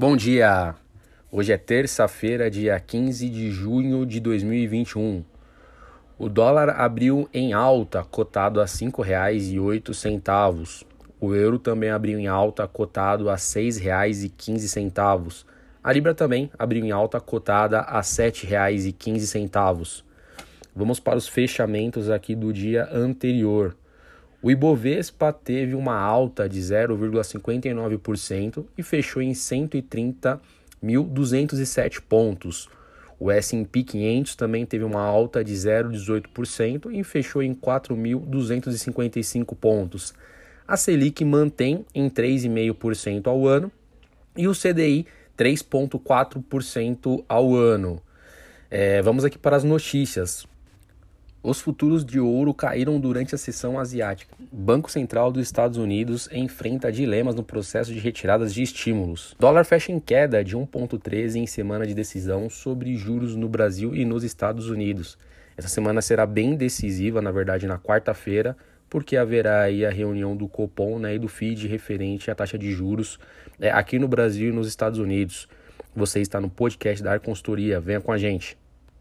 Bom dia! Hoje é terça-feira, dia 15 de junho de 2021. O dólar abriu em alta, cotado a R$ 5,08. O euro também abriu em alta, cotado a R$ 6,15. A libra também abriu em alta, cotada a R$ 7,15. Vamos para os fechamentos aqui do dia anterior. O Ibovespa teve uma alta de 0,59% e fechou em 130.207 pontos. O S&P 500 também teve uma alta de 0,18% e fechou em 4.255 pontos. A Selic mantém em 3,5% ao ano e o CDI 3,4% ao ano. É, vamos aqui para as notícias. Os futuros de ouro caíram durante a sessão asiática. Banco Central dos Estados Unidos enfrenta dilemas no processo de retiradas de estímulos. Dólar fecha em queda de 1,13 em semana de decisão sobre juros no Brasil e nos Estados Unidos. Essa semana será bem decisiva, na verdade, na quarta-feira, porque haverá aí a reunião do Copom né, e do FID referente à taxa de juros é, aqui no Brasil e nos Estados Unidos. Você está no podcast da Ar Consultoria, venha com a gente.